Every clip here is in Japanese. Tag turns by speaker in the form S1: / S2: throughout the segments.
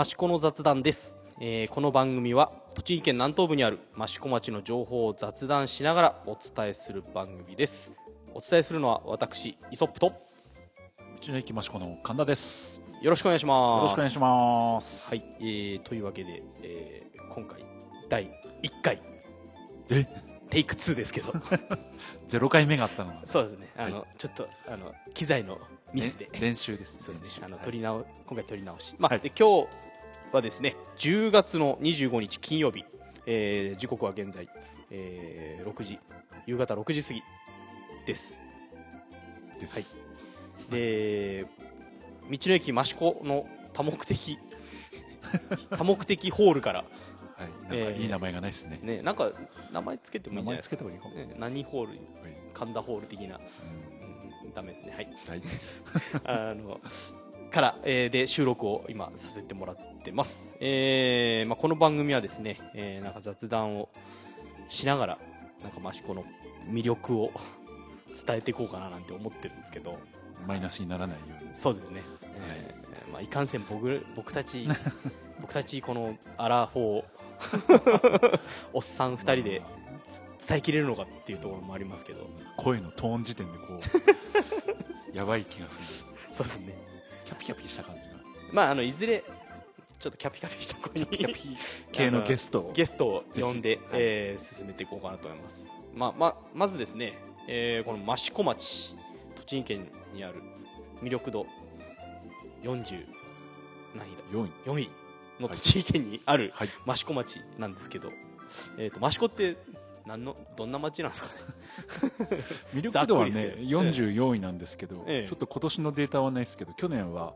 S1: 益子の雑談です、えーこの番組は栃木県南東部にある益子町の情報を雑談しながらお伝えする番組です。お伝えするのは私イソップとよ
S2: 道の駅益子の神田です。よ
S1: ろしくお願いします。
S2: ろしくお願いします。
S1: はい、えーというわけで、えー今回第1回。
S2: え、
S1: テイク2ですけど。
S2: ゼロ回目があったのが
S1: そうですね。あの、
S2: は
S1: ちょっとあの機材のミスで。
S2: ね練習です。
S1: そうですね。あの取り直、今回取り直し。まあ、
S2: はい。
S1: で今日はですね、10月の25日金曜日、えー時刻は現在、えー6時、夕方6時過ぎです。
S2: です。
S1: で、道の駅益子の多目的 多目的ホールから
S2: はい。なんかいい名前がないですね。
S1: ね、なんか名前つけてもいい
S2: 名。前つけた方がいいかも。
S1: ね、何ホール、
S2: はい
S1: 神田ホール的な、
S2: う
S1: うん、ダメですね。はい。
S2: んはい。
S1: あのから、えーで収録を今させてもらってます、えーまあ、この番組はですね、えーなんか雑談をしながらなんか益子の魅力を 伝えていこうかななんて思ってるんですけど。
S2: マイナスにならないように。
S1: そうですね、えーまあ、いかんせん僕僕たち 僕たちこのアラフォー おっさん2人でつ伝えきれるのかっていうところもありますけど。
S2: 声のトーン時点でこうやばい気がする。
S1: そうですね。
S2: キャピキャピした感じが。
S1: まああのいずれちょっとキャピキャピした子に
S2: キャピ系のゲストを。
S1: ゲストを呼んで、
S2: ぜひ。
S1: えー進めていこうかなと思います、まあまあ、まずですね、えーこの益子町栃木県にある魅力度40何位だ
S2: ？4位。
S1: 4位の栃木県にある
S2: はい。
S1: 益子町なんですけど、えー、と益子って何のどんな町なんですかね？
S2: 魅力度はね
S1: ざっくりですけど。
S2: 44位なんですけど、
S1: ええ。
S2: ちょっと今年のデータはないですけど去年は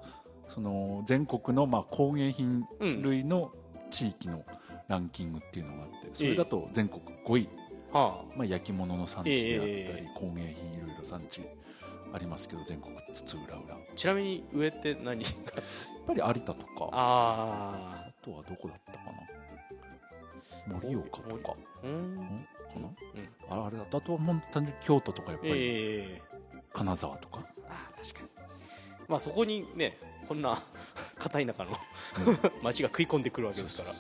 S2: その全国のまあ工芸品類の地域のランキングっていうのがあってそれだと全国5位、
S1: は
S2: まあ、焼き物の産地であったり、
S1: え
S2: 工芸品いろいろ産地ありますけど全国津々浦々。
S1: ちなみに上って何
S2: ぱり有田とか。あ
S1: あ
S2: とはどこだったかな？盛岡とか。
S1: あうん？
S2: んかな、ああれだ。あとはもう単純に京都とかやっぱり
S1: ええ。
S2: 金沢とか、
S1: あー確かに。まあそこにねこんな片田舎の 町が食い込んでくるわけですから。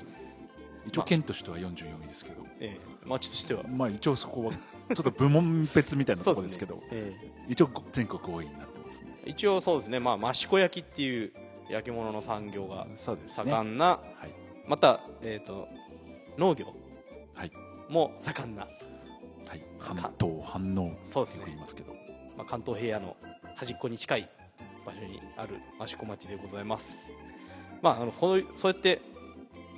S2: 一応県としては44位ですけど、
S1: ええ。町としては。
S2: まあ一応そこはちょっと部門別みたいなところですけど。
S1: え
S2: 一応全国5位になってますね。
S1: え一応そうですね。まあ益子焼きっていう焼き物の産業が盛んな、
S2: はい。
S1: また、えー、と農業
S2: はい。
S1: も盛んな、
S2: はい。半島反応と
S1: そうですね
S2: 言いますけど。
S1: まあ、関東平野の端っこに近い場所にある益子町でございます。まああのこのそうやって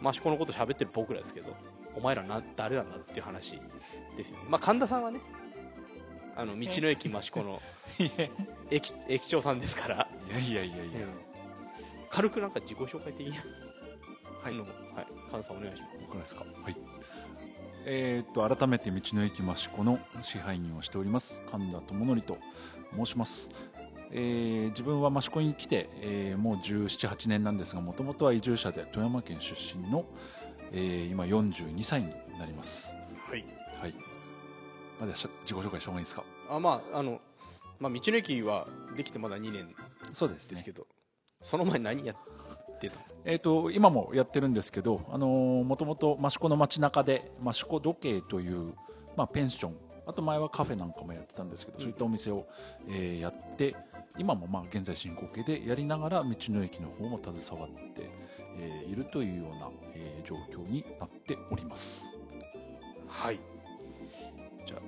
S1: 益子のこと喋ってる僕らですけどお前らな誰なんだっていう話ですよね。まあ神田さんはねあの道の駅益子の 駅駅長さんですから、
S2: いやいやいやいや。
S1: 軽くなんか自己紹介的な
S2: はい
S1: はい。神田さんお願いします。
S2: 僕らですか？はい。えー、っと改めて道の駅益子の支配人をしております神田智則と申します、えー自分は益子に来て、えーもう1718年なんですがもともとは移住者で富山県出身の、えー今42歳になります。
S1: はい。
S2: はい。まだ自己紹介した方がいいですか？
S1: あまああの、まあ、道の駅はできてまだ2年
S2: そうです
S1: ですけど、その前何やってたんですか？
S2: えー、と今もやってるんですけどもともと益子の街中で益子時計という、まあ、ペンションあと前はカフェなんかもやってたんですけど、そういったお店を、えーやって今もまあ現在進行形でやりながら道の駅の方も携わって、えーいるというような、えー状況になっております。
S1: はい。じゃあ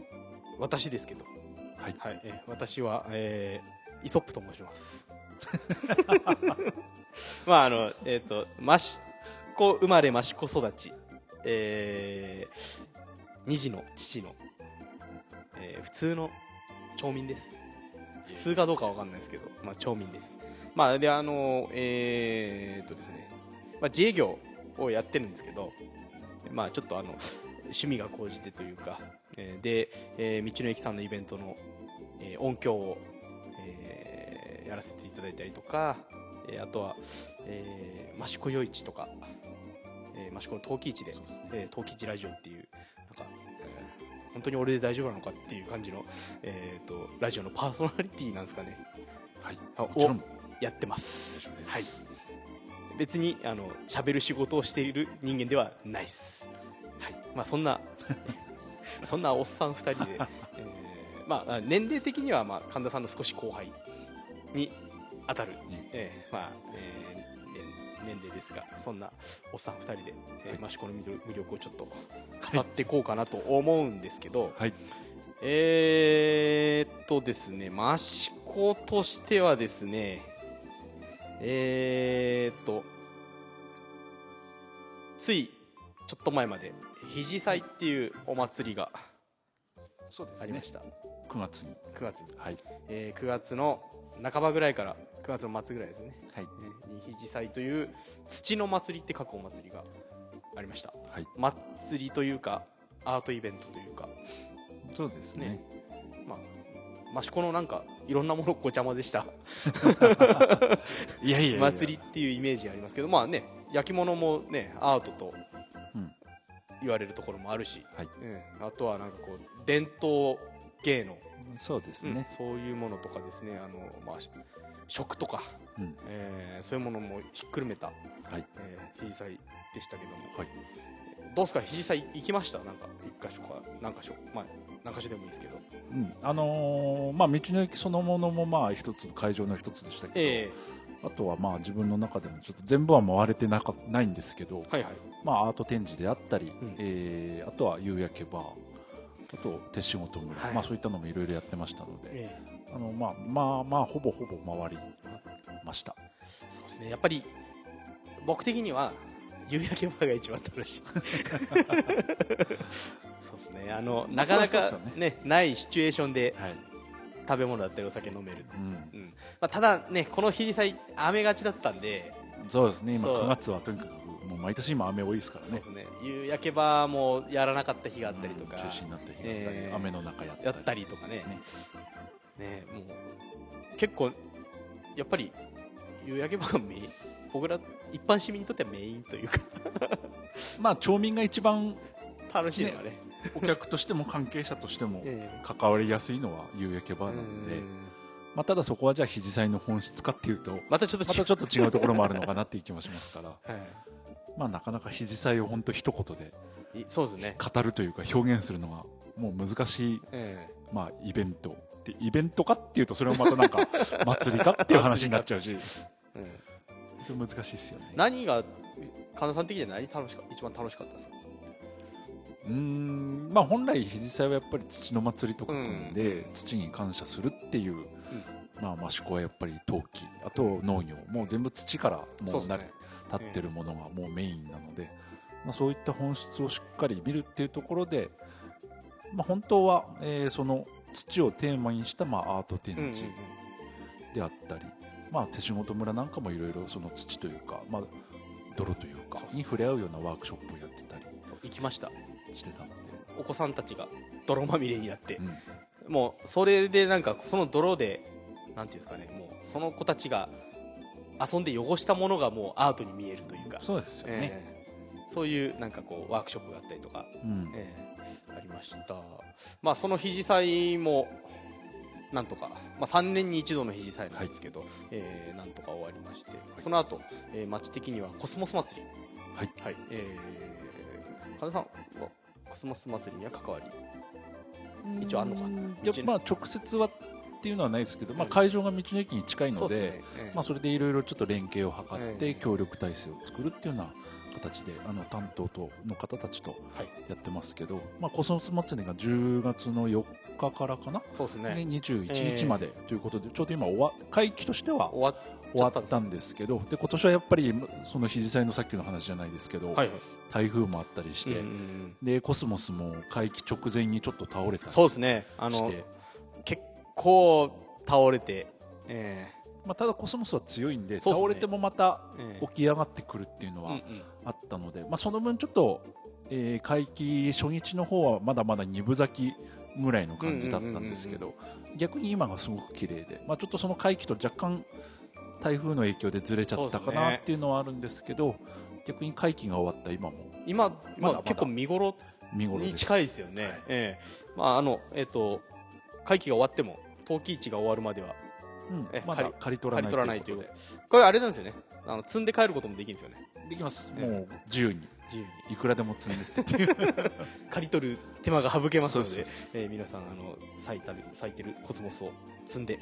S1: 私ですけど。
S2: はい。
S1: はい、えー私は、えーイソップと申します。まああのえっ、と益子生まれ益子育ち、えー二児の父の、えー普通の町民です。普通かどうかわかんないですけど、まあ町民です。まあであのえーっとですね、まあ自営業をやってるんですけど、まあちょっとあの趣味が高じてというか、えーで、えー道の駅さんのイベントの、えー音響を、えーやらせていただいたりとか、えーあとは、えー、益子夜市とか、えー益子の陶器市で
S2: で
S1: えー陶器市ラジオっていう本当に俺で大丈夫なのかっていう感じの、えー、とラジオのパーソナリティなんですかね。
S2: はい。
S1: あ
S2: もちろん。
S1: やってます。はい
S2: す、
S1: 別にあの喋る仕事をしている人間ではないです、はい。まあ、そんな そんなおっさん2人で、えーまあ、年齢的には、まあ、神田さんの少し後輩に当たる、
S2: ね。
S1: えーまあえー年年齢ですがそんなおっさん2人で、えー
S2: はい。
S1: マシコの魅力をちょっと語っていこうかなと思うんですけど、
S2: はい。
S1: えーっとですね、益子としてはですね、えーっと、ついちょっと前まで、肘祭っていうお祭りがありました。
S2: 9月に。
S1: 9月に。
S2: はい。
S1: えー9月の半ばぐらいから9月の末ぐらいですね。
S2: はい。
S1: ねに肘祭という土の祭りって書くお祭りがありました。
S2: はい。
S1: 祭りというか、アートイベントというか、
S2: そうですね。
S1: ね。まあ、益子のなんかいろんなものごちゃ混ぜした
S2: いやいや
S1: 祭りっていうイメージありますけどまあね焼き物もねアートと
S2: うん
S1: 言われるところもあるし、
S2: はい
S1: うんあとはなんかこう伝統芸能、
S2: そうです
S1: うん
S2: ね、
S1: そういうものとかですねあの、まあ、し食とか、
S2: うん。
S1: えーそういうものもひっくるめた、
S2: はい。
S1: えー、肘祭でしたけども、
S2: はい。
S1: どうですか？肘祭行きました？なんか一箇所か何箇所？まあ何箇所でもいいですけど。
S2: うん。あのーまあ道の駅そのものもまあ一つ会場の一つでしたけど、
S1: え
S2: あとはまあ自分の中でもちょっと全部は回れてなかないんですけど、
S1: えはいはい。
S2: まあ、アート展示であったり、
S1: ん。
S2: えーあとは夕焼けバーあと手仕事村、
S1: はい。
S2: まあ、そういったのもいろいろやってましたので、
S1: ええ
S2: あのまあまあまあほぼほぼ回りました。
S1: そうですね。やっぱり僕的には夕焼けバーが一番楽しい。そうですね。あのなかなかね。ないシチュエーションで
S2: はい、
S1: 食べ物だったりお酒飲める、
S2: うん、
S1: うん。まあ、ただねこの日祭雨がちだったんで、
S2: そうですね。今
S1: そう。
S2: 9月はとにかくもう毎年今雨多いですからね。
S1: ね。夕焼けバーもやらなかった日があったりとか、
S2: うん。中止になった日があったり、
S1: えー
S2: 雨の中やったり。
S1: やったりとかね。
S2: ね
S1: ねもう結構やっぱり夕焼けバーがメイン僕ら一般市民にとってはメインというか。
S2: まあ町民が一番
S1: 楽しいのがね。
S2: お客としても関係者としても
S1: ええ。
S2: 関わりやすいのは夕焼けバーなので、まあ、ただそこはじゃあ肘祭の本質かっていうと
S1: またちょっと
S2: ちょっと違うところもあるのかなっていう気もしますから。
S1: はい。
S2: まあなかなか肘祭を本当一言で
S1: いそうですね、
S2: 語るというか表現するのがもう難しい、
S1: え。
S2: まあ、イベントでイベントかっていうとそれもまたなんか 祭りかっていう話になっちゃうし。
S1: えうん。
S2: 難しいですよね。
S1: 何が神田さん的には何楽しか一番楽しかったですか？
S2: うーんまあ本来肘祭はやっぱり土の祭りとか組んで、土に感謝するっていう、まあ益子はやっぱり陶器あと農業もう全部土からもうなり
S1: ね。
S2: 立ってるものがもうメインなので、まあ、そういった本質をしっかり見るっていうところで、まあ、本当は、えーその土をテーマにした、まあ、アート展示であったり、まあ、手仕事村なんかもいろいろその土というか、まあ、泥というかに触れ合うようなワークショップをやってたり
S1: 行きました。
S2: してたので、
S1: お子さんたちが泥まみれになって。
S2: う、ん。
S1: もうそれでなんかその泥でなんていうんですかねもうその子たちが遊んで汚したものがもうアートに見えるというか。
S2: そうですよね、
S1: ええ。そういうなんかこうワークショップがあったりとか、
S2: うん。
S1: ええ。ありました。まあその肘祭もなんとか、まあ、3年に一度の肘祭なんですけど、ええなんとか終わりましてその後、えー町的にはコスモス祭り。
S2: はい。
S1: はい。えー、神田さんはコスモス祭りには関わり一応あんのか
S2: いやまあ直接はっていうのはないですけど、まあ、会場が道の駅に近いので、
S1: そうですね。ええ。
S2: まあ、それでいろいろちょっと連携を図っ
S1: ええ。
S2: て協力体制を作るっていうような形であの担当との方たちと
S1: はい。
S2: やってますけど、まあ、コスモス祭りが10月の4日からかな、
S1: そうですね。
S2: で21日までということで、ちょうど今終わ会期としては
S1: 終わっ
S2: 終わったんですけどで今年はやっぱりその肘祭のさっきの話じゃないですけど、
S1: はいはい。
S2: 台風もあったりして、でコスモスも会期直前にちょっと倒れたり
S1: そうですね。あの
S2: して。
S1: 結構倒れて、え
S2: まあ、ただコスモスは強いんで
S1: ね。
S2: 倒れてもまた
S1: ええ。
S2: 起き上がってくるっていうのはあったので、まあ、その分ちょっと、えー会期初日の方はまだまだ二分咲きぐらいの感じだったんですけど逆に今がすごく綺麗で、まあ、ちょっとその会期と若干台風の影響でずれちゃったかなっていうのはあるんですけど逆に会期が終わった今も
S1: 今、
S2: ま
S1: ま
S2: だ
S1: 結構見頃に近いですよね、
S2: はい。
S1: ええ。まああのえっ、と会期が終わっても陶器市が終わるまでは
S2: うん。
S1: え
S2: まだ借り取らないということで。
S1: これあれなんですよね。あの積んで帰ることもできるんですよね。
S2: できます。
S1: え
S2: もう自由に。
S1: 自由に。
S2: いくらでも積んでっていう。
S1: 刈り取る手間が省けますのでえー皆さんあの咲いたる咲いてるコスモスを積んで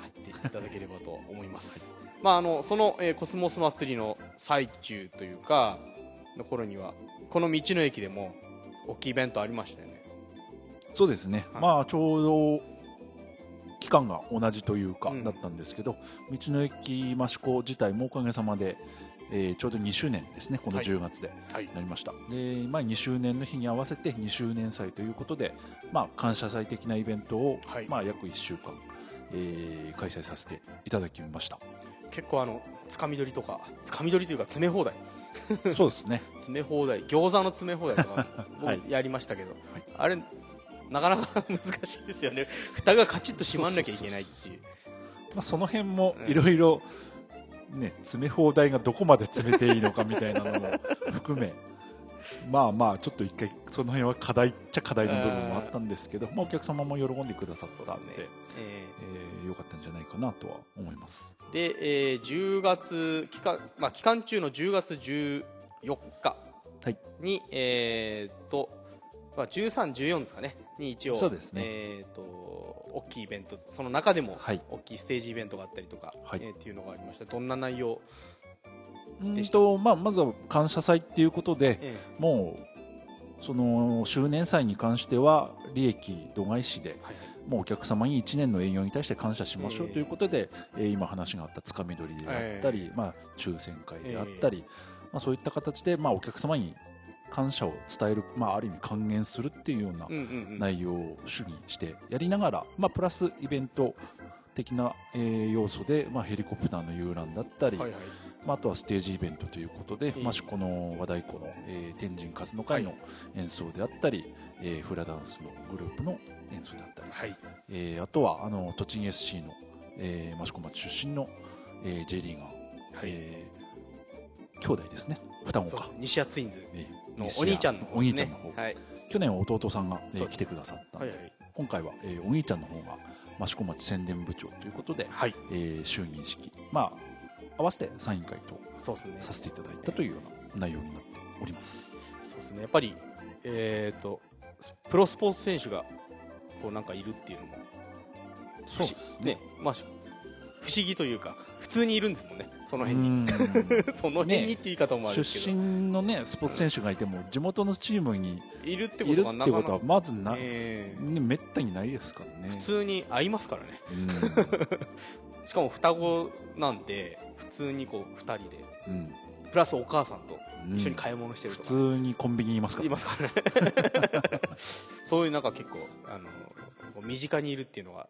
S1: 帰っていただければと思います、まああのその、えーコスモス祭りの最中というかの頃にはこの道の駅でも大きいイベントありましたよね。
S2: そうですね、
S1: はい。
S2: まあちょうど期間が同じというか、
S1: うん。
S2: だったんですけど道の駅益子自体もおかげさまで、えーちょうど2周年ですねこの
S1: はい。
S2: 10月で
S1: はい。
S2: なりました、で、まあ、2周年の日に合わせて2周年祭ということで、まあ、感謝祭的なイベントを、
S1: はい。
S2: まあ、約1週間、えー開催させていただきました。
S1: 結構あのつかみ取りとかつかみ取りというか詰め放題。
S2: そうですね。
S1: 詰め放題餃子の詰め放題とか やりましたけど、あれなかなか難しいですよね。蓋がカチッと閉まんなきゃいけないっていう。
S2: まあ、その辺も
S1: うん
S2: いろいろね詰め放題がどこまで詰めていいのかみたいなのも 含めまあまあちょっと一回その辺は課題っちゃ課題の部分もあったんですけど、まあ、お客様も喜んでくださったんで
S1: ですね。え
S2: え。ー良かったんじゃないかなとは思います。
S1: ーで、えー10月期間、まあ、期間中の10月14日
S2: はい。
S1: に、えーっと、まあ、13、14ですかね。に一応
S2: そうですね。
S1: えーっと大きいイベントその中でも
S2: はい。
S1: 大きいステージイベントがあったりとか、
S2: はい。
S1: えーっていうのがありました。どんな内容、
S2: うんと、まあ、まずは感謝祭っていうことで
S1: え
S2: もうその周年祭に関しては利益度外視で
S1: ーはいはい。
S2: もうお客様に1年の営業に対して感謝しましょう
S1: ええ。
S2: ということで、えー今話があったつかみ取りであったり、まあ、抽選会であったり、まあ、そういった形で、まあ、お客様に感謝を伝える、まあ、ある意味還元するっていうような内容を主にしてやりながら、まあ、プラスイベント的な、えー要素で、まあ、ヘリコプターの遊覧だったり、
S1: はいはい。
S2: まあ、あとはステージイベントということで、
S1: ええ
S2: 益子の和太鼓の、えー天神数の会の演奏であったり、えーフラダンスのグループの演奏であったり、
S1: はい。
S2: えーあとはあの栃木 SC の、えー益子町出身の、えー J リーガー、えー兄弟ですね。双子か、
S1: 西谷ツインズ。
S2: えー
S1: の
S2: 西
S1: お兄ちゃんの方
S2: お
S1: ですね。
S2: 兄ちゃんの方、
S1: はい。
S2: 去年は弟さんが、えー
S1: そうです。
S2: 来てくださったんで、
S1: はいはい。
S2: 今回は、えーお兄ちゃんの方が益子町宣伝部長ということで、
S1: はい。
S2: えー就任式。まあ合わせてサイン会とさせていただいたというような内容になっております。
S1: そうですね。やっぱりえっ、とスプロスポーツ選手がこうなんかいるっていうのも
S2: そうですね。
S1: ねまあ不思議というか普通にいるんですもんね。その
S2: う
S1: 辺に。
S2: ん。
S1: その辺にって言い方もあるんです
S2: 出
S1: けど、
S2: 身のねスポーツ選手がいても地元のチームに
S1: いるってこと
S2: はまずな、
S1: えー
S2: ね、めったにないですからね。
S1: 普通に会いますからね。
S2: うん。
S1: しかも双子なんで普通にこう2人で。
S2: うん。
S1: プラスお母さんと
S2: うん。
S1: 一緒に買い物してる
S2: 普
S1: とか、
S2: 通にコンビニにいますから、
S1: いますからね。そういうなんか結構あのこう身近にいるっていうのは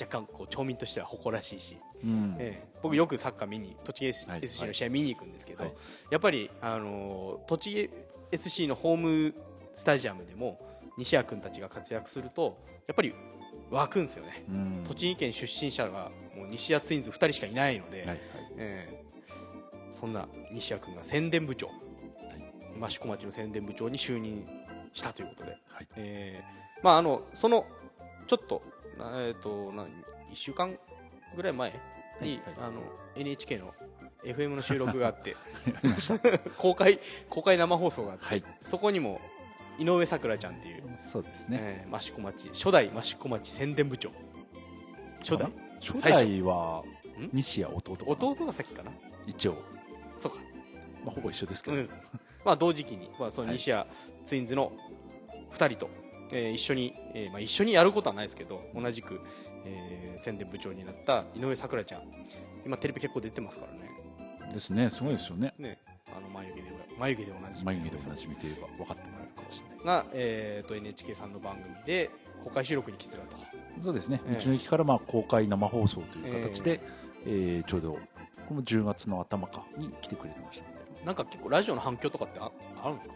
S1: 若干こう町民としては誇らしいし、
S2: うん。
S1: ええ。僕よくサッカー見に栃木 SC の試合見に行くんですけど、
S2: はい。
S1: やっぱりあの栃木 SC のホームスタジアムでも西谷君たちが活躍するとやっぱり湧くんですよね、
S2: うん。
S1: 栃木県出身者がもう西谷ツインズ2人しかいないので、
S2: はいはい。
S1: ええ。そんな西谷君が宣伝部長、益子町の宣伝部長に就任したということで、
S2: はい。
S1: えーまああのそのちょっとなえっ、とな1週間ぐらい前に、
S2: はい
S1: あの NHK の FM の収録があって 公開公開生放送があって、
S2: はい。
S1: そこにも井上咲楽ちゃんっていう、
S2: そうですね。
S1: えー益子町初代益子町宣伝部長。初代。
S2: 初。代は
S1: ん？
S2: 西谷弟
S1: 弟が先かな？
S2: 一応、
S1: そうか。
S2: まあ、ほぼ一緒ですけど、
S1: うん、まあ同時期に、まあ、その西谷ツインズの2人と、えー一緒に、えーまあ、一緒にやることはないですけど同じく、えー宣伝部長になった井上咲楽ちゃん。今テレビ結構出てますからね。
S2: ですね。すごいですよね。
S1: ね。あの眉毛で眉毛で同じ
S2: 眉毛でおなじみといえば分かってもらえるかもしれない。
S1: が、えー、と NHK さんの番組で公開収録に来てたと。
S2: そうですね、
S1: ええ。
S2: 道の駅からまあ公開生放送という形で、えーちょうどこの10月の頭かに来てくれてました
S1: なんか結構ラジオの反響とかってああるんですか？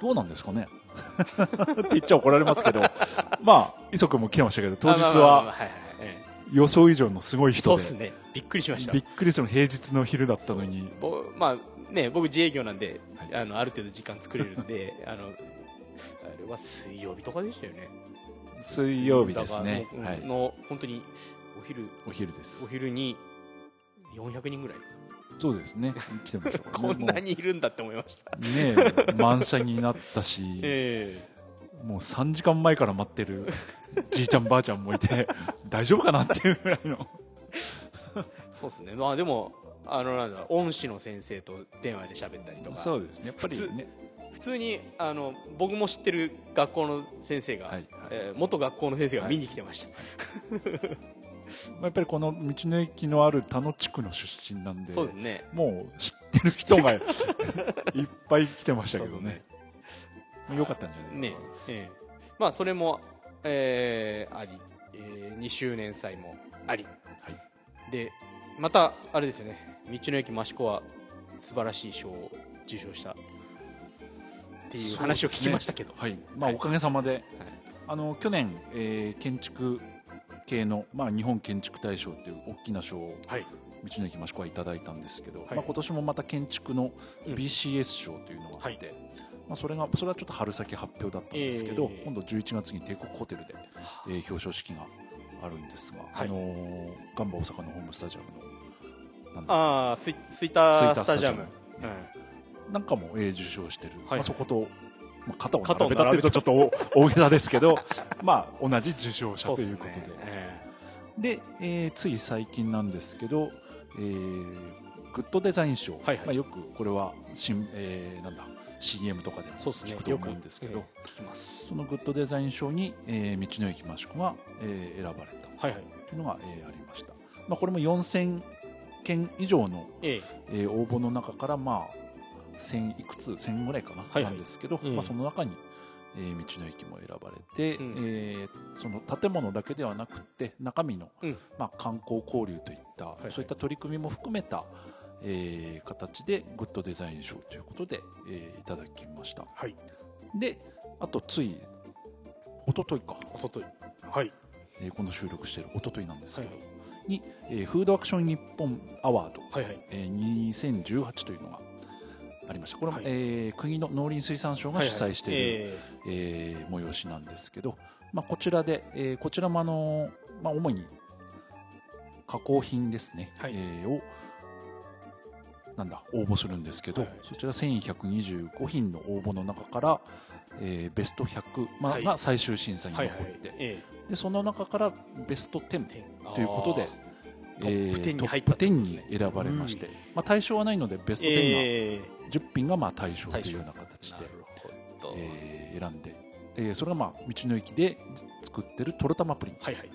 S2: どうなんですかねって言っちゃ怒られますけど まあ磯君も来てましたけど当日は予想以上のすごい
S1: えそう
S2: 人で
S1: ですね。びっくりしました。
S2: びっくりする平日の昼だったのに。
S1: ぼまあね僕自営業なんで、
S2: はい。
S1: あのある程度時間作れるんで あのあれは水曜日とかでしたよね。
S2: 水曜日ですね。
S1: だから
S2: はい。
S1: のの本当にお昼。
S2: お昼です。
S1: お昼に400人ぐらい
S2: そうですね。来てました
S1: こんなにいるんだって思いました。
S2: ねえ満車になったし、
S1: え
S2: もう3時間前から待ってる じいちゃんばあちゃんもいて大丈夫かなっていうぐらいの。
S1: えそうですね。まあでもあのなんだ恩師の先生と電話で喋ったりとか。
S2: そうですね。やっぱりね。
S1: 普通にあの僕も知ってる学校の先生が、
S2: はいはい。
S1: えー元学校の先生が見に来てました、
S2: まあやっぱりこの道の駅のある田野地区の出身なんで
S1: そうですね。
S2: もう知ってる人が いっぱい来てましたけどね。
S1: そう
S2: よかったんじゃない
S1: ね
S2: かと思います、
S1: ええ。まあそれも、えーあり、え2周年祭もあり。
S2: はい。
S1: でまたあれですよね。道の駅益子は素晴らしい賞を受賞した。っていう話を聞きましたけど、
S2: はい。まあ、
S1: はい。
S2: おかげさまで、あの去年、えー建築系の、まあ、日本建築大賞という大きな賞を
S1: はい。
S2: 道の駅益子はいただいたんですけど、
S1: はい。
S2: まあ、今年もまた建築の
S1: うん。
S2: BCS 賞というのがあって、まあ、それがそれはちょっと春先発表だったんですけど、
S1: えー。
S2: 今度11月に帝国ホテルで、えー表彰式があるんですが、
S1: はい。
S2: あのーガンバ大阪のホームスタジアムの
S1: ああスイスイタースタジアム。
S2: スイタースなんかも、えー受賞してる、
S1: はい。
S2: まあ、そこと、まあ、肩を並べたっていうとちょっと大大げさですけど まあ同じ受賞者ということで。
S1: っすね。え
S2: で、えーつい最近なんですけど、えーグッドデザイン賞、
S1: はいはい。
S2: まあ、よくこれは新、えーなんだ CM とかで聞くと思うんですけど、
S1: よくええ聞きます。
S2: そのグッドデザイン賞に、えー道の駅益子が、えー選ばれた。
S1: はいはい。
S2: というのが、えーありました、まあ、これも4000件以上の、
S1: ええ。
S2: えー応募の中からまあ1000いくつ？1000ぐらいかな、
S1: はいはい。
S2: なんですけど、
S1: ええ
S2: まあ、その中に、えー道の駅も選ばれて、
S1: うん。
S2: えーその建物だけではなくて中身の、
S1: うん。
S2: まあ、観光交流といった、
S1: いはい。
S2: そういった取り組みも含めた、えー形でグッドデザイン賞ということで、えーいただきました。
S1: はい。
S2: であとつい一昨日か、
S1: おとといはい。
S2: えーこの収録している一昨日なんです
S1: はい
S2: けど、に、えーフードアクション日本アワード、
S1: はいはい。
S2: えー2018というのがありました。これも、
S1: はい。
S2: えー国の農林水産省が主催している、
S1: え
S2: えー催しなんですけど、まあ、こちらで、えーこちらもあのーまあ、主に加工品ですね、
S1: はい。
S2: えーをなんだ応募するんですけど、
S1: はいはい。
S2: そちら1125品の応募の中から、えーベスト100、まあ
S1: はい。
S2: が最終審査に残って、
S1: え
S2: でその中からベスト10
S1: え
S2: ということで、
S1: トップ10に入った
S2: トップ10
S1: ってことですね。
S2: に選ばれまして、まあ、対象はないのでベスト10が
S1: ええ
S2: 10品がまあ対象というような形でえー選んで、えーそれがまあ道の駅で作ってるトロタマプリン、
S1: はいはい。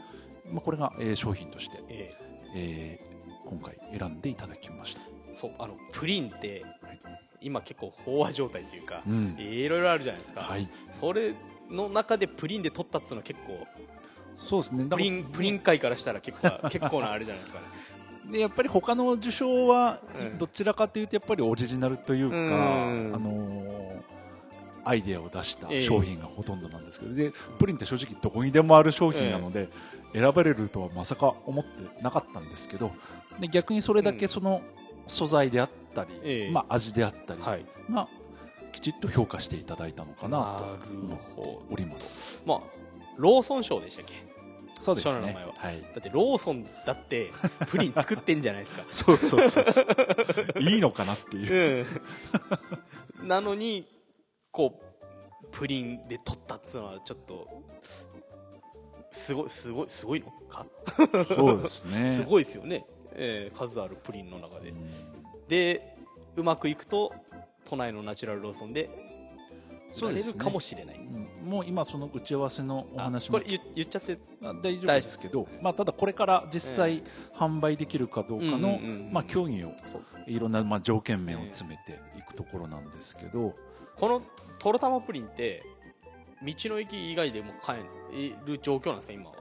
S2: まあ、これが、えー商品として、
S1: え
S2: えー今回選んでいただきました、
S1: えそうあのプリンって
S2: はい。
S1: 今結構飽和状態というか、
S2: うん。
S1: いろいろあるじゃないですか、
S2: はい、
S1: それの中でプリンで取ったっつうのは結構
S2: そうですね。
S1: プリンプリン界からしたら結構 結構なあれじゃないですかね。
S2: でやっぱり他の受賞は
S1: うん。
S2: どちらかというとやっぱりオリジナルというか、
S1: うん。
S2: あのーアイデアを出した
S1: ええ。
S2: 商品がほとんどなんですけど、でプリンって正直どこにでもある商品なので、選ばれるとはまさか思ってなかったんですけどで逆にそれだけその素材であったり、
S1: ええ。
S2: まあ、味であったり
S1: はい。
S2: がきちっと評価していただいたのかな
S1: な
S2: と
S1: る
S2: 思って
S1: ほ
S2: おります。
S1: まあローソン賞でしたっけ？
S2: そうですね。
S1: 賞の名前は。
S2: はい。
S1: だってローソンだって プリン作ってんじゃないですか。
S2: そうそうそうそう。いいのかなっていう。
S1: うん。なのにこうプリンで取ったっつうのはちょっとすごいすごいすごいのか、
S2: そうですね。
S1: すごいですよね、えー数あるプリンの中で、
S2: うん。
S1: でうまくいくと都内のナチュラルローソンで売られるかもしれない、
S2: うんもう今その打ち合わせのお
S1: あ
S2: 話も
S1: これ言言っちゃって
S2: あ大丈夫ですけど、まあ、ただこれから実際販売できるかどうかの、まあ、協議をいろんなまあ条件面を詰めていくところなんですけど、
S1: このとろたまプリンって道の駅以外でも買える状況なんですか今は？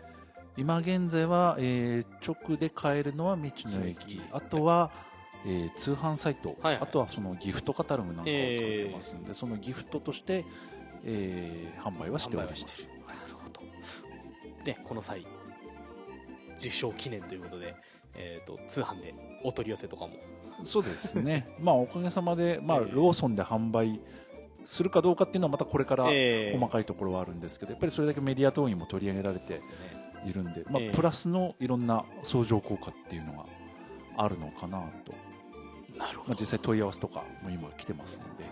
S2: 今現在は、えー直で買えるのは道の駅。
S1: 駅。
S2: あとは、えー通販サイト、
S1: はいはい。
S2: あとはそのギフトカタログなんかを作ってますんで、そのギフトとして、えー販売はしております。
S1: なるほど。でこの際受賞記念ということで、えー、と通販でお取り寄せとかも。
S2: そうですね。まあおかげさまで、まあ、
S1: えー。
S2: ローソンで販売するかどうかっていうのはまたこれから
S1: えー。
S2: 細かいところはあるんですけどやっぱりそれだけメディア等にも取り上げられているんで、まあ
S1: ええ
S2: プラスのいろんな相乗効果っていうのがあるのかなと、
S1: なるほ
S2: まあ、実際問い合わせとかも今来てますので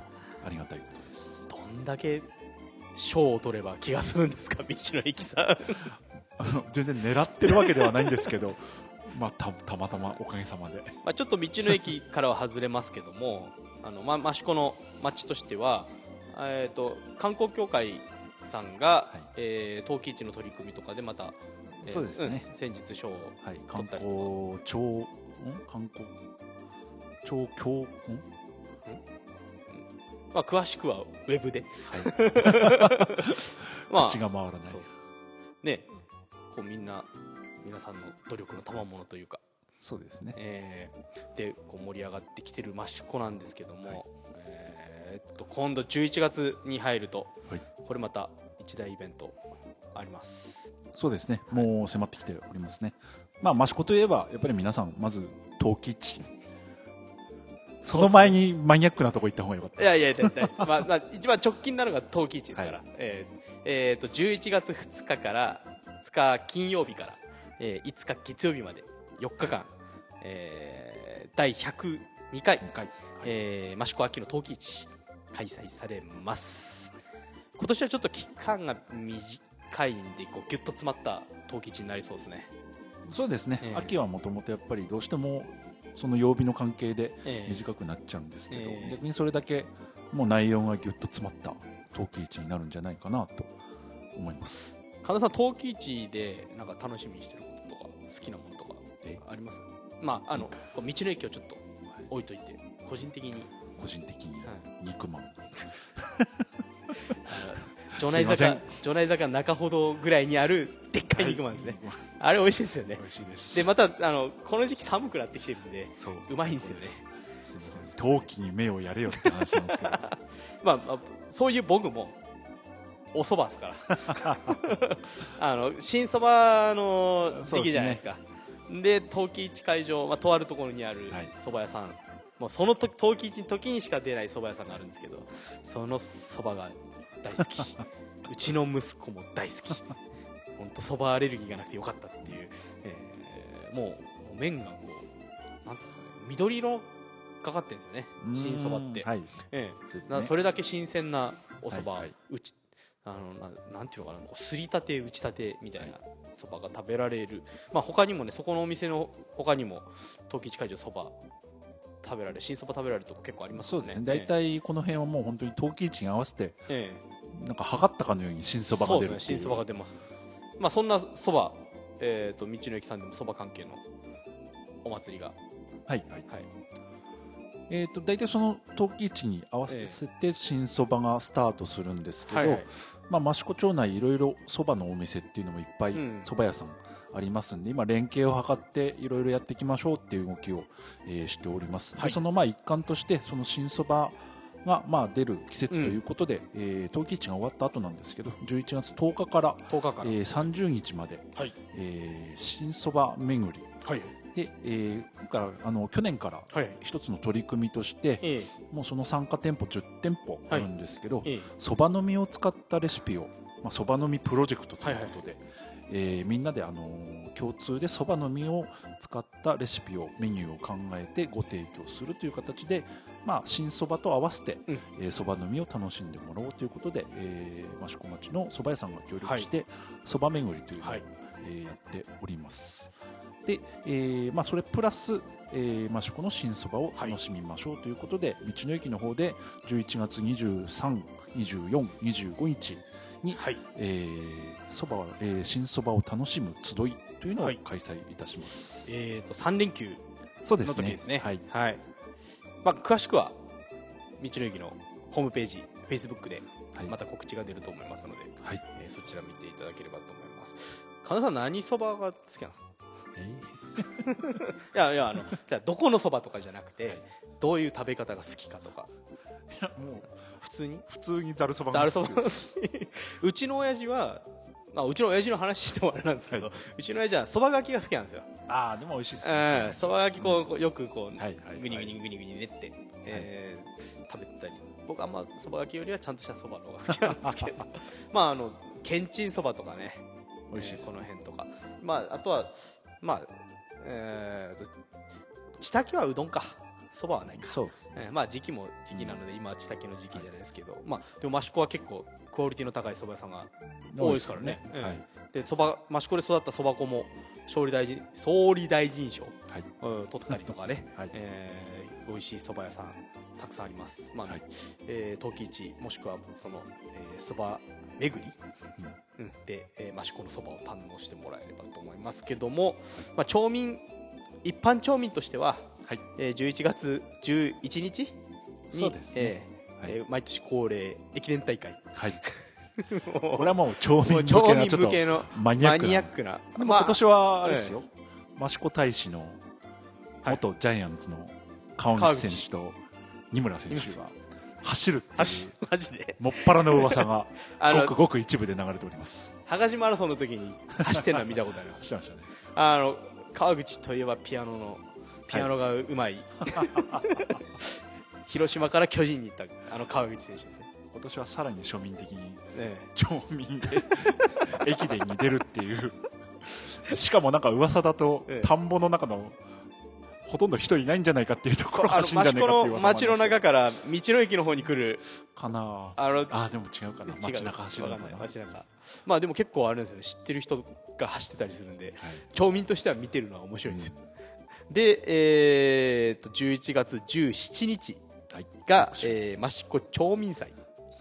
S2: ありがたいことです。
S1: どんだけ賞を取れば気が済むんですか？道の駅さん。
S2: あの全然狙ってるわけではないんですけど まあたたまたまおかげさまで。
S1: まあちょっと道の駅からは外れますけどもあの、ま、益子の町としては、えー、と観光協会さんが、
S2: はい。
S1: えー陶器市の取り組みとかでまた、えー
S2: そうですね。
S1: ん先日賞を
S2: はい、観
S1: 撮ったり
S2: 光庁ん？観光？庁協ん？
S1: まあ、詳しくはウェブで、
S2: はい、
S1: まあ
S2: 口が回らない。
S1: ねこうみんな皆さんの努力の賜物というか、
S2: そうですね。
S1: えーでこう盛り上がってきてる益子なんですけども、
S2: はい。
S1: えーっと今度11月に入ると、
S2: はい。
S1: これまた一大イベントあります。
S2: そうですね。もう迫ってきておりますね。まあ益子といえばやっぱり皆さんまず陶器市その前にマニアックなとこ行った方がよかった。
S1: いやいや大丈夫です、まあまあ、一番直近なのが陶器市ですから、
S2: はい。
S1: えーえーっと11月2日から2日金曜日から、えー5日月曜日まで4日間、えー第102回
S2: 今回、
S1: えー益子秋の陶器市開催されます。今年はちょっと期間が短いんでこうギュッと詰まった陶器市になりそうですね、
S2: そうですね、
S1: ええ
S2: 秋はもともとやっぱりどうしてもその曜日の関係で
S1: えー
S2: 短くなっちゃうんですけど、
S1: ええ。
S2: 逆にそれだけもう内容がぎゅっと詰まった陶器市になるんじゃないかなと思います。
S1: 神田さん陶器市でなんか楽しみにしてることとか好きなものとか
S2: え
S1: あります？まああの道の駅をちょっと置いといて個人的に。
S2: 個人的に。
S1: は
S2: 肉まん、
S1: 城内坂城内坂中ほどぐらいにあるでっかい肉まんですね、
S2: はい
S1: あれ美味しいですよね。
S2: 美味しいです。
S1: でまたあのこの時期寒くなってきてるんで
S2: そう。
S1: うまいんですよね。
S2: す。みません。陶器に目をやれよって話なんですけど。
S1: まあ、まあ、そういう僕もお蕎麦ですから。あの新蕎麦の時期じゃないですか。で陶器市会場、まあ、とあるところにある
S2: はい。
S1: 蕎麦屋さん、もうそのと陶器市の時にしか出ない蕎麦屋さんがあるんですけどその蕎麦が大好き。うちの息子も大好き。本当蕎麦アレルギーがなくてよかったっていう、えーもう麺がこうなんですかね緑色かかってるんですよね。新蕎麦って、
S2: はい。
S1: ええ。
S2: ですね。
S1: それだけ新鮮なお蕎麦、
S2: はいはい。う
S1: ちあのななんていうのかなこうすりたて打ちたてみたいな蕎麦が食べられる、まあ他にもねそこのお店の他にも陶器市会場蕎麦食べられる新蕎麦食べられるとこ結構ありますよね。
S2: そうですね。大体この辺はもう本当に陶器市に合わせて
S1: ええ。
S2: なんか測ったかのように新そば
S1: そう
S2: が出るっていう。
S1: ですね新蕎麦が出ます。まあそんな蕎麦えっ、と道の駅さんでも蕎麦関係のお祭りが。
S2: はいはい。
S1: はい。
S2: えー、と大体その陶器市に合わせて新そばがスタートするんですけど、
S1: はいはい。
S2: まあ、益子町内いろいろそばのお店っていうのもいっぱい
S1: うん。
S2: そば屋さんありますんで今連携を図っていろいろやっていきましょうっていう動きを、えーしております、
S1: はい。
S2: でそのまあ一環としてその新そばがまあ出る季節ということで、えー陶器市が終わった後なんですけど11月10日から、
S1: 10日から、
S2: えー30日まで、
S1: はい。
S2: えー新そば巡り。
S1: はい。
S2: で、えー今回あの去年から
S1: はい。
S2: 一つの取り組みとして、
S1: ええ。
S2: もうその参加店舗10店舗あるんですけど
S1: ええ。
S2: そば、の実を使ったレシピをまあそばの実プロジェクトということで、えーみんなで、あのー共通でそばの実を使ったレシピをメニューを考えてご提供するという形で、まあ、新そばと合わせて
S1: うん。
S2: えーそば、の実を楽しんでもらおうということで、えー、益子町のそば屋さんが協力してそば、巡りというのを、
S1: はい。
S2: えーやっております。で、えーまあ、それプラスえー、益子の新そばを楽しみましょうということで、道の駅の方で11月23、24、25日に
S1: はい
S2: えーそば、えー新そばを楽しむ集いというのを
S1: はい
S2: 開催いたします。
S1: えー、と3連休
S2: そうですね。
S1: の時ですね
S2: はい。
S1: はいまあ、詳しくは道の駅のホームページ Facebook で
S2: はい。
S1: また告知が出ると思いますので、
S2: はい。
S1: えーそちら見ていただければと思います神田さん何そばが好きなんですか？いやいやあのじゃあどこのそばとかじゃなくて、
S2: はい
S1: どういう食べ方が好きかとか
S2: いやもう
S1: 普通に？
S2: 普通にざるそば
S1: ざ。うちの親父はまあ、うちの親父の話してもあれなんですけど、うちの親父はそばがきが好きなんですよ。
S2: ああでも美味しいです
S1: ええそばがきこうこうよくこう、
S2: はいはい
S1: グニグニグニグニ練って、えー食べてたり。僕はあんまそばがきよりはちゃんとしたそばの方が好きなんですけど。まああのけんちんそばとかね。
S2: 美味しいです
S1: えーこの辺とか。まああとはまあえーと千滝はうどんかそばはないか。
S2: そうですね。
S1: えーまあ時期も時期なので、今は千滝の時期じゃないですけど、まあでも益子は結構クオリティの高い蕎麦屋さんが多いですからね。
S2: ですよね
S1: で蕎麦益子で育った蕎麦粉も総理大臣総理大臣賞、
S2: はい。
S1: うん取ったりとかね、
S2: はい。
S1: えー美味しい蕎麦屋さんたくさんあります、まあ
S2: はい。
S1: えー陶器市もしくはそのえー蕎麦巡り、うん。で、えー、益子の蕎麦を堪能してもらえればと思いますけども、まあ、町民一般町民としては、
S2: はい。
S1: えー、11月11日に
S2: そうですね。
S1: えー毎年恒例駅伝大会。
S2: はい。これはもう町民向け
S1: の
S2: マニアックな。
S1: マニアックな、
S2: でも今年はあれですよ、益子大使の
S1: はい。
S2: 元ジャイアンツの川
S1: 川口
S2: 口選手と二村選手が走るってい
S1: 走
S2: う
S1: マジで？
S2: もっぱらの噂が ごくごく一部で流れております。
S1: 羽賀島マラソンの時に走ってるのは見たことあります。
S2: してましたね。
S1: あの川口といえばピアノのピアノがうまい、広島から巨人に行ったあの川口選手ですね。
S2: 今年はさらに庶民的に
S1: ね
S2: 町民で駅伝に出るっていう。しかもなんか噂だと
S1: ええ。
S2: 田んぼの中のほとんど人いないんじゃないかっていうところ
S1: あの
S2: 走るんじゃないかっていう
S1: 街の中から道の駅の方に来る
S2: かな
S1: あ。の
S2: あでも違うかな。街中走るの
S1: わかんない
S2: かな。
S1: 街中まあでも結構あるんですよ。ね知ってる人が走ってたりするんで
S2: はい。
S1: 町民としては見てるのは面白いんですよ、で、えー、と11月17日
S2: はい。
S1: が、えー、益子町民祭。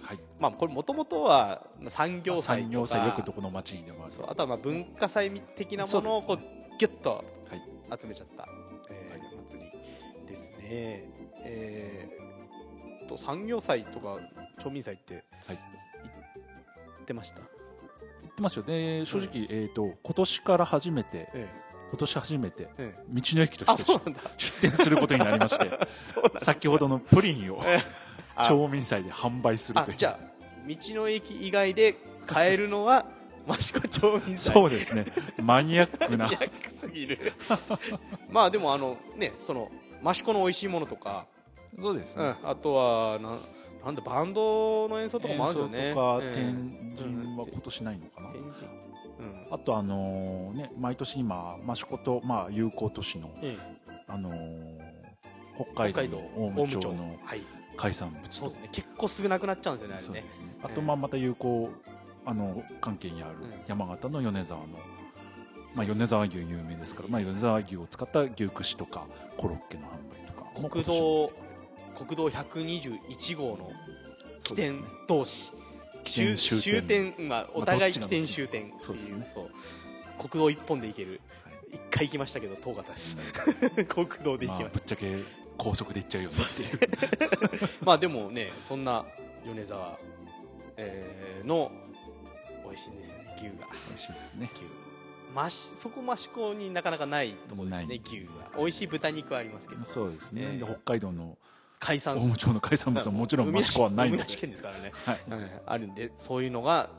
S2: はい。
S1: まあこれもともとは産業祭とか。
S2: よくどこの町にでもある。
S1: あとはまあ文化祭的なものをこうギュッと
S2: はい。
S1: 集めちゃった、えー祭りですね。えー、と産業祭とか町民祭って、
S2: はい。
S1: 行ってました、
S2: 言ってますよ。で正直、えー、と今年から初めて
S1: え
S2: 今年初めて
S1: ええ。
S2: 道の駅と
S1: あ
S2: して出店することになりまして 先ほどのプリンを
S1: あ
S2: 町民祭で販売するという。
S1: あじゃあ道の駅以外で買えるのは 益子町民祭。
S2: そうですね。マニアックな。
S1: マニアックすぎる。まあでもあのねその益子の美味しいものとか、
S2: そうです
S1: うん、あとはななんだバンドの演奏とかもあるよね。
S2: 演奏とか
S1: ええ。
S2: 展示は今年ないのかな、あとあのね毎年今益子とまあ友好都市の
S1: え
S2: あのー北海道の大
S1: 大
S2: 務町の
S1: はい。
S2: 海産物と。
S1: そうですね。結構すぐなくなっちゃうんですよねあれね
S2: そうですね。あとまあまた友好あの関係にある
S1: うん。
S2: 山形の米沢の、まあ、米沢牛有名ですから、まあ、米沢牛を使った牛串とかコロッケの販売とかも。
S1: 国道国道121号の起点同士、終
S2: 起点終
S1: 終
S2: 点。
S1: 点まあお
S2: まあ
S1: 互い起点終点っていう
S2: ね。
S1: そう。国道一本で行ける。
S2: はい。
S1: 一回行きましたけど遠かったです。国道で行
S2: まあ、
S1: きまし
S2: ぶっちゃけ高速で行っちゃうよね
S1: た、そうですね。まあでもねそんな米沢、えーの美味しいんですよね牛が。
S2: 美味しいですね。
S1: 牛。ましそこ益子になかなかないところですね。牛は美味しい豚肉はありますけど。
S2: そうですね、北海道の
S1: 海産
S2: 大務町の海産物はもちろん益子はないので。
S1: 海なし県ですからね、
S2: はい。
S1: うんあるんでそういうのが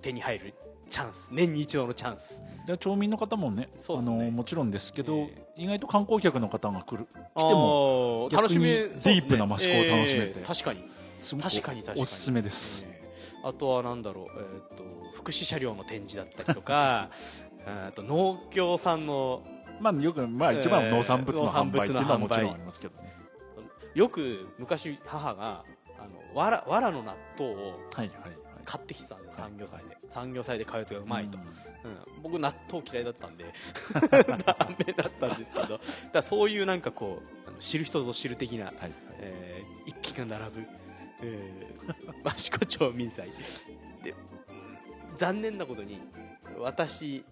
S1: 手に入るチャンス。年に一度のチャンス。
S2: じゃあ町民の方もね
S1: そね。
S2: あのもちろんですけど、
S1: え
S2: 意外と観光客の方が来る来ても
S1: あー楽しめ
S2: ディープな益子を楽しめて
S1: えー確かに。確かに確かに。
S2: おすすめです、
S1: えーあとはなんだろう、えー、と福祉車両の展示だったりとか えーと農協さんの
S2: まあよくまあ一番は農産物の
S1: えー
S2: 販売っていうのはもちろんありますけどね
S1: よく昔母があのわらわらの納豆を買ってきてたんですよ産業祭で。産業祭で買うやつがうまいと、
S2: うん。
S1: うん。僕納豆嫌いだったんで ダメだったんですけど。だそういうなんかこう知る人ぞ知る的な、
S2: はいはい。
S1: えー一気が並ぶ、えー、益子町民祭。で残念なことに私、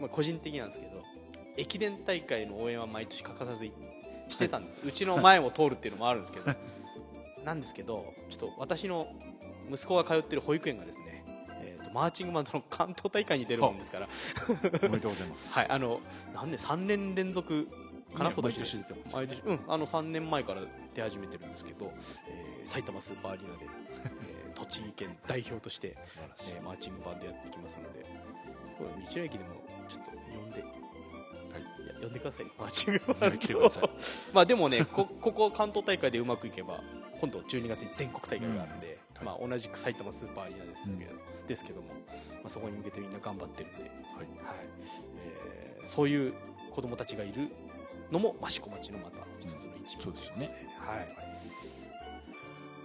S1: まあ、個人的なんですけど駅伝大会の応援は毎年欠かさずいしてたんです、うちの前を通るっていうのもあるんですけど。なんですけどちょっと私の息子が通ってる保育園がですね、えーとマーチングバンドの関東大会に出るもんですから。
S2: おめでとうございます。
S1: はい、あの何年3年連続かな、
S2: ね
S1: 今年。
S2: 毎年出てます。
S1: うんあの3年前から出始めてるんですけど、えー埼玉スーパーアリーナで、えー栃木県代表として、えーマーチングバンドやってきますのでこれ道の駅でもちょっと呼んで、呼んでください。マーチングバンド
S2: はい来てください。
S1: まあでもねこここ関東大会でうまくいけば今度12月に全国大会があるんで、
S2: い。
S1: まあ、同じく埼玉スーパーアリーナですけど,、ですけども、まあ、そこに向けてみんな頑張ってるんで、
S2: はい。
S1: はい。えーそういう子供たちがいるのも益子町のまた一つの一部、
S2: そうですよね。
S1: はい、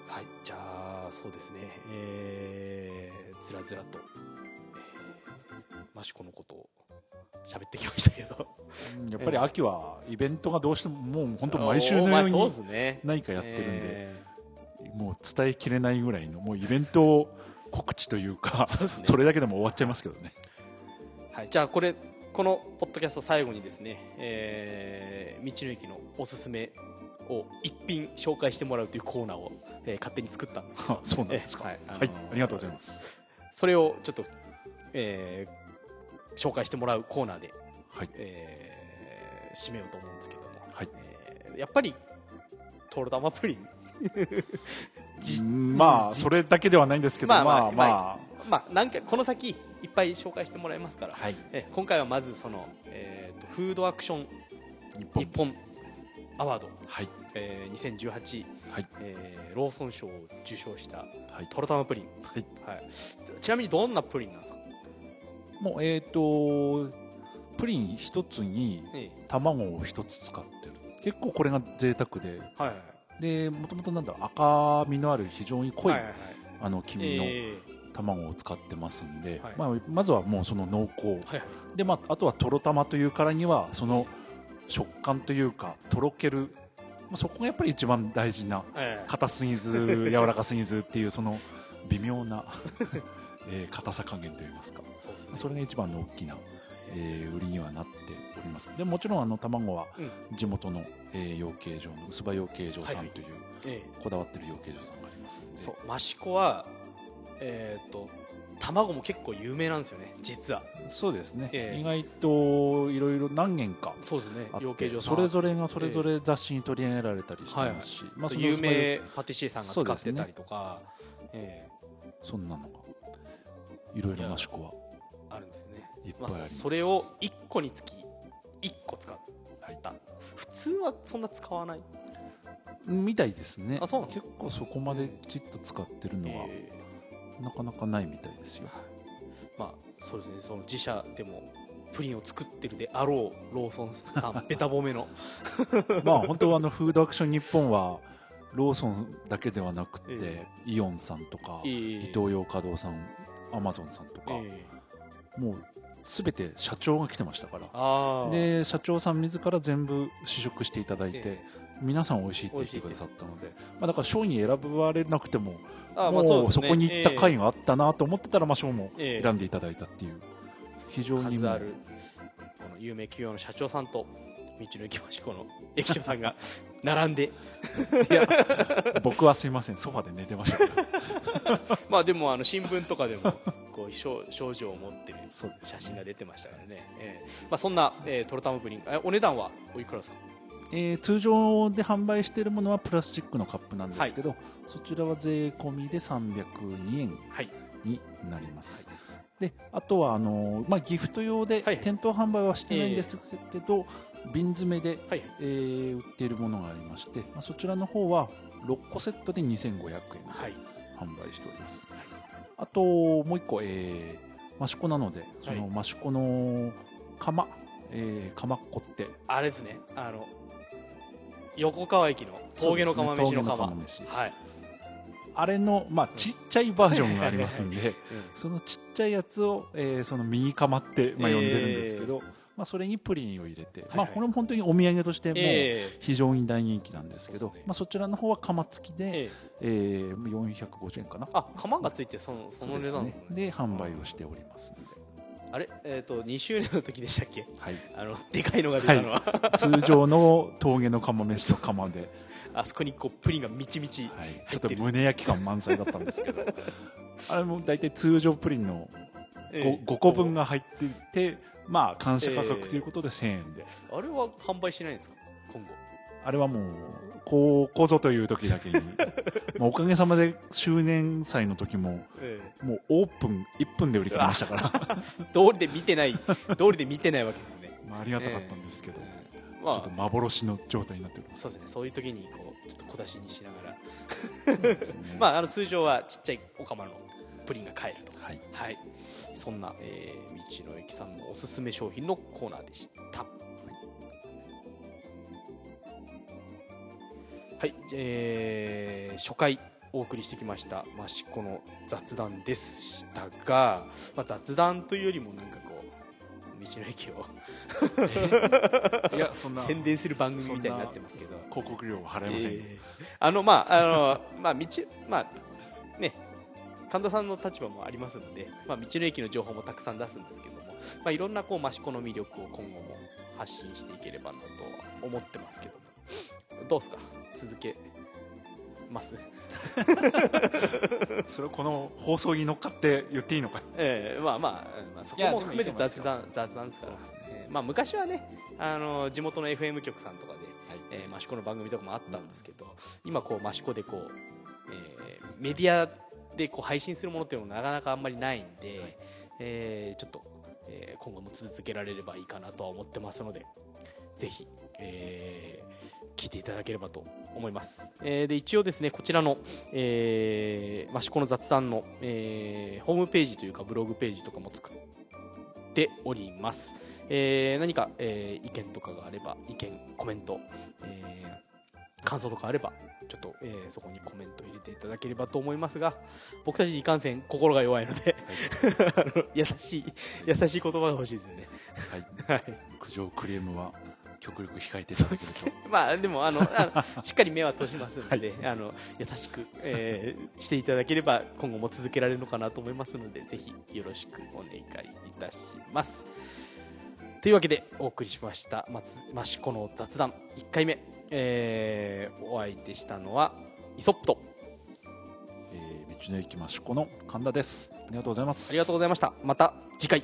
S1: はい、じゃあそうですね。えー、ずらずらと、えー、益子のことを喋ってきましたけど。
S2: うんやっぱり秋はイベントがどうしてももう本当毎週のように何かやってるんで、
S1: え
S2: もう伝えきれないぐらいのもうイベント告知というか
S1: そ
S2: れだけでも終わっちゃいますけどね。
S1: ーはい、じゃあこれこのポッドキャスト最後にですね、えー道の駅のおすすめを一品紹介してもらうというコーナーを、えー勝手に作ったんです
S2: そうなんですか。
S1: えー
S2: はい、
S1: のー
S2: ありがとうございます。
S1: それをちょっと、えー紹介してもらうコーナーで、
S2: はい。
S1: えー締めようと思うんですけども、
S2: はい。
S1: えーやっぱりとろ玉プリン
S2: まあそれだけではないんですけどまあまあ、
S1: まあまあ。まあなんかこの先いっぱい紹介してもらいますから、
S2: はい。
S1: え今回はまずその、えーとフードアクション
S2: 日本。
S1: 日本アワード、
S2: はい。
S1: えー2018、
S2: はい。
S1: えーローソン賞を受賞した
S2: はい。
S1: とろ玉プリン、
S2: はい。
S1: はい、ちなみにどんなプリンなんですか、
S2: もうえっ、とプリン一つに
S1: え
S2: 卵を一つ使ってる。結構これが贅沢で。
S1: えはいはいはい。
S2: でもともとなんだろう赤みのある非常に濃い、
S1: はいはいはい。
S2: あの黄身の
S1: え
S2: 卵を使ってますんで、
S1: はい。
S2: まあ、まずはもうその濃厚。
S1: ーはいはい。
S2: で、まあ、あとはとろ玉というからにはその食感というかとろける、まあ、そこがやっぱり一番大事な
S1: ええ。
S2: 硬すぎず柔らかすぎずっていうその微妙な、えー硬さ加減といいますか。
S1: そうですね。
S2: それが一番の大きな、えー売りにはなっております。でもちろんあの卵は
S1: うん。
S2: 地元の、えー養鶏場の薄葉養鶏場さんという、
S1: え
S2: こだわってる養鶏場さんがありますんで。
S1: えそう。益子はえっ、と卵も結構有名なんですよね。実は。
S2: そうですね、
S1: ええ。
S2: 意外といろいろ何軒か
S1: そうですね。養鶏場
S2: それぞれがそれぞれ雑誌に取り上げられたりしてます。し、ま
S1: 有名パティシエさんが使ってたりとか、え。
S2: そんなのがいろいろ益子は。
S1: えあるんですよね。
S2: いっぱ
S1: まあ
S2: いあります、
S1: それを1個につき1個使
S2: はい。
S1: った普通はそんな使わない？
S2: みたいですね。
S1: あそう
S2: 結構そこまできちっと使ってるのは
S1: え
S2: なかなかないみたいですよ、
S1: えまあそうですね。その自社でもプリンを作ってるであろうローソンさんベタ褒めの。
S2: まあ本当はあのフードアクション日本はローソンだけではなくて、
S1: え
S2: イオンさんとか、
S1: ええ。
S2: イトーヨーカドーさんアマゾンさんとか、
S1: ええ。
S2: もう全て社長が来てましたから。で社長さん自ら全部試食していただいて、
S1: え
S2: 皆さん美味しいって言ってくださったので、まあ、だから賞に選ばれなくても
S1: あ
S2: もうそこに行った回
S1: え
S2: があったなと思ってたら、まあ、賞も
S1: ええ。
S2: 選んでいただいたっていう。非常に
S1: 数あるこの有名企業の社長さんと道の駅益子の駅長さんが並んで。
S2: いや僕はすいません。ソファで寝てました。
S1: まあでもあの新聞とかでもこう症症状を持ってる写真が出てましたからね、ええ。まあ、そんな、えー、トロタマプリン。えお値段はおいくらですか？
S2: えー通常で販売しているものはプラスチックのカップなんですけど、そちらは税込みで302円
S1: はい。
S2: になります、であとはあのーまあ、ギフト用で
S1: はい。
S2: 店頭販売はしてないんですけど、瓶詰めで、
S1: はい。
S2: えー売っているものがありまして、まあ、そちらの方は6個セットで2500円で
S1: はい。
S2: 販売しております、あともう1個、えー、益子なのでその益子の釜、えー、釜っこって。
S1: あれですね。あの横川駅の峠の釜飯の釜。
S2: ね飯。
S1: はい、
S2: あれの、まあ、ちっちゃいバージョンがありますんで
S1: うん。
S2: そのちっちゃいやつを、えーその右釜って、まあ、呼んでるんですけど、まあ、それにプリンを入れて、
S1: はい
S2: まあ、これも本当にお土産としても非常に大人気なんですけど、
S1: そうですね。
S2: まあ、そちらの方は釜付きで、
S1: ええ。
S2: えー450円かな？
S1: あ釜がついてそのその値段。
S2: ですね。で販売をしておりますので、
S1: あれ？えっ、と2周年の時でしたっけ？
S2: はい、
S1: あのでかいのが出たのは、
S2: 通常の峠の釜飯と釜で、
S1: あそこにこうプリンがみちみち。
S2: はい、ちょ
S1: っ
S2: と胸焼き感満載だったんですけど。あれも大体通常プリンの 5, 5個分が入っていて、まあ、感謝価格ということで1000円で、
S1: あれは販売しないんですか？今後。
S2: あれはもうこうこぞという時だけに。まあおかげさまで周年祭の時も
S1: え
S2: もうオープン1分で売り切れましたから、
S1: え道理で見てない道理で見てないわけですね、
S2: まあ、ありがたかったんですけど、
S1: まあ。
S2: ちょっと幻の状態になっております。
S1: そうですね。そういう時にこうちょっと小出しにしながら。まああの通常はちっちゃいお釜のプリンが買えると。
S2: はい。
S1: はいそんな、えー、道の駅さんのおすすめ商品のコーナーでした。はい、えー初回お送りしてきました益子の雑談でしたが、まあ、雑談というよりもなんかこう道の駅を
S2: いやそんな
S1: 宣伝する番組みたいになってますけど。
S2: 広告料は払えませんよ、
S1: えーあのまああのまあ道まあね神田さんの立場もありますので、まあ、道の駅の情報もたくさん出すんですけども、まあ、いろんなこう益子の魅力を今後も発信していければなとは思ってますけども。どうですか？続けます？
S2: それをこの放送に乗っかって言っていいのか。
S1: ええまあまあ、まあ、そこも含めて雑談雑談ですから。
S2: ね
S1: ええまあ、昔はねあの地元の FM 局さんとかで、
S2: はい。
S1: えー、益子の番組とかもあったんですけど、今こう益子でこう、えーメディアでこう配信するものっていうのもなかなかあんまりないんで、
S2: はい。
S1: えーちょっと、えー今後も続けられればいいかなとは思ってますのでぜひ、えー聞いていただければと思います、えーで一応ですねこちらの、えー、益子の雑談の、えーホームページというかブログページとかも作っております、えー何か、えー意見とかがあれば意見コメント、えー感想とかあればちょっと、えーそこにコメント入れていただければと思いますが僕たちいかんせん心が弱いのであの 優しい優しい言葉が欲しいですよね。
S2: はい。
S1: はい。
S2: 苦情クレームは極力控えていただけると。
S1: まあでもあのあのしっかり目は閉じますので、あの優しく、えーしていただければ今後も続けられるのかなと思いますのでぜひよろしくお願いいたします。というわけでお送りしました松益子の雑談1回目、えーお相手したのはイソップと。
S2: えー道の駅益子の神田です。ありがとうございます。
S1: ありがとうございました。また次回